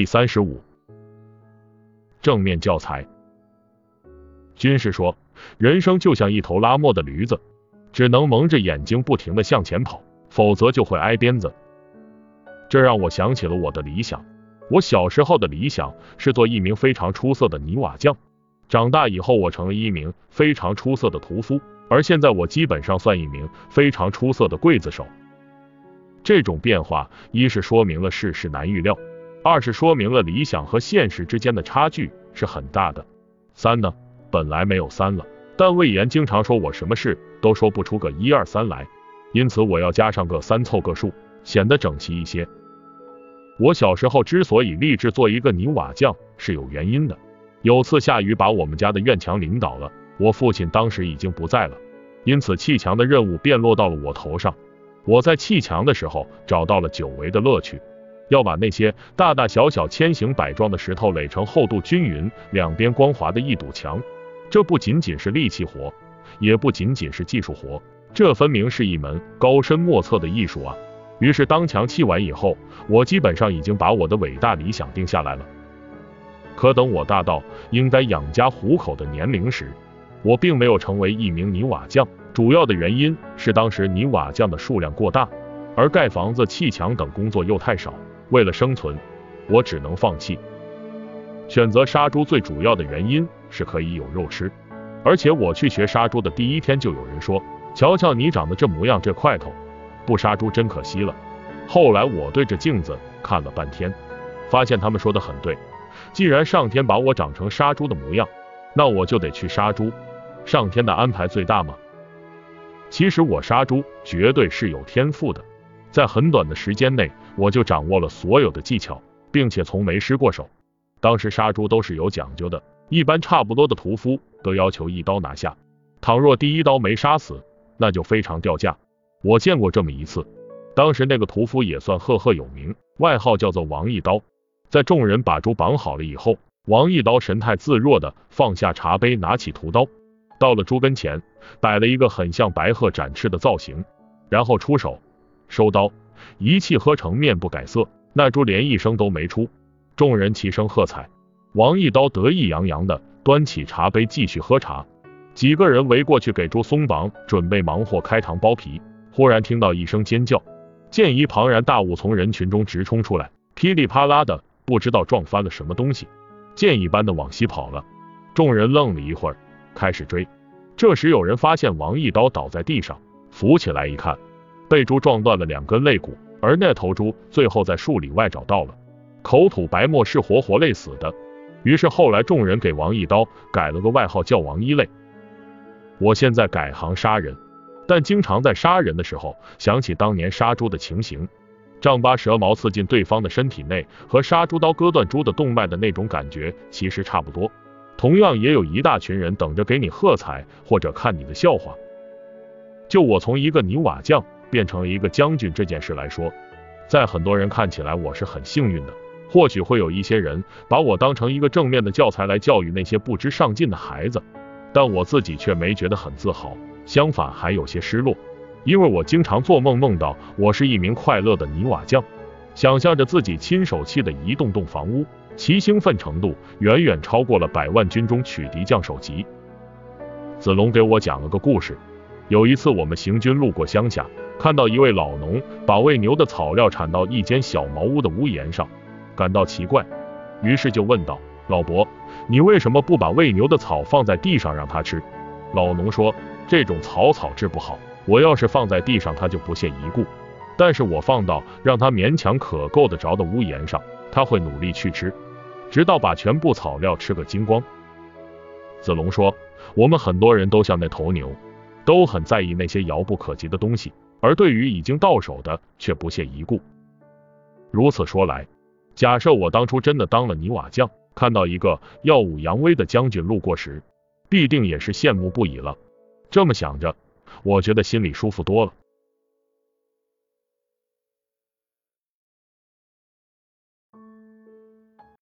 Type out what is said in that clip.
第三十五，正面教材。军师说，人生就像一头拉磨的驴子，只能蒙着眼睛不停的向前跑，否则就会挨鞭子。这让我想起了我的理想。我小时候的理想是做一名非常出色的泥瓦匠，长大以后我成了一名非常出色的屠夫，而现在我基本上算一名非常出色的刽子手。这种变化，一是说明了世事难预料，二是说明了理想和现实之间的差距是很大的。三呢，本来没有三了，但魏延经常说我什么事都说不出个一二三来，因此我要加上个三凑个数，显得整齐一些。我小时候之所以立志做一个泥瓦匠是有原因的。有次下雨把我们家的院墙淋倒了，我父亲当时已经不在了，因此砌墙的任务便落到了我头上。我在砌墙的时候找到了久违的乐趣，要把那些大大小小、千形百状的石头垒成厚度均匀、两边光滑的一堵墙。这不仅仅是力气活，也不仅仅是技术活，这分明是一门高深莫测的艺术啊！于是，当墙砌完以后，我基本上已经把我的伟大理想定下来了。可等我大到应该养家糊口的年龄时，我并没有成为一名泥瓦匠。主要的原因是当时泥瓦匠的数量过大，而盖房子、砌墙等工作又太少。为了生存，我只能放弃。选择杀猪最主要的原因是可以有肉吃，而且我去学杀猪的第一天就有人说：“瞧瞧你长得这模样，这块头。”不杀猪真可惜了。后来我对着镜子看了半天，发现他们说的很对。既然上天把我长成杀猪的模样，那我就得去杀猪。上天的安排最大吗？其实我杀猪绝对是有天赋的，在很短的时间内我就掌握了所有的技巧，并且从没失过手。当时杀猪都是有讲究的，一般差不多的屠夫都要求一刀拿下，倘若第一刀没杀死，那就非常掉价。我见过这么一次，当时那个屠夫也算赫赫有名，外号叫做王一刀。在众人把猪绑好了以后，王一刀神态自若的放下茶杯，拿起屠刀，到了猪跟前，摆了一个很像白鹤展翅的造型，然后出手收刀，一气呵成，面不改色。那猪连一声都没出，众人齐声喝彩。王一刀得意洋洋的端起茶杯继续喝茶，几个人围过去给猪松绑，准备忙活开膛剥皮。忽然听到一声尖叫，见一庞然大物从人群中直冲出来，噼里啪啦的，不知道撞翻了什么东西，箭一般的往西跑了。众人愣了一会儿，开始追。这时有人发现王一刀倒在地上，扶起来一看，被猪撞断了两根肋骨，而那头猪最后在数里外找到了，口吐白沫，是活活累死的。于是后来众人给王一刀改了个外号，叫王一累。我现在改行杀人。但经常在杀人的时候想起当年杀猪的情形，丈八蛇矛刺进对方的身体内，和杀猪刀割断猪的动脉的那种感觉其实差不多。同样也有一大群人等着给你喝彩或者看你的笑话。就我从一个泥瓦匠变成了一个将军这件事来说，在很多人看起来我是很幸运的。或许会有一些人把我当成一个正面的教材来教育那些不知上进的孩子，但我自己却没觉得很自豪。相反，还有些失落，因为我经常做梦，梦到我是一名快乐的泥瓦匠，想象着自己亲手砌的一栋栋房屋，其兴奋程度远远超过了百万军中取敌将首级。子龙给我讲了个故事，有一次我们行军路过乡下，看到一位老农把喂牛的草料铲到一间小茅屋的屋檐上，感到奇怪，于是就问道：“老伯，你为什么不把喂牛的草放在地上让它吃？”老农说。这种草草治不好，我要是放在地上，它就不屑一顾；但是我放到让它勉强可够得着的屋檐上，它会努力去吃，直到把全部草料吃个精光。子龙说，我们很多人都像那头牛，都很在意那些遥不可及的东西，而对于已经到手的却不屑一顾。如此说来，假设我当初真的当了泥瓦匠，看到一个耀武扬威的将军路过时，必定也是羡慕不已了。这么想着，我觉得心里舒服多了。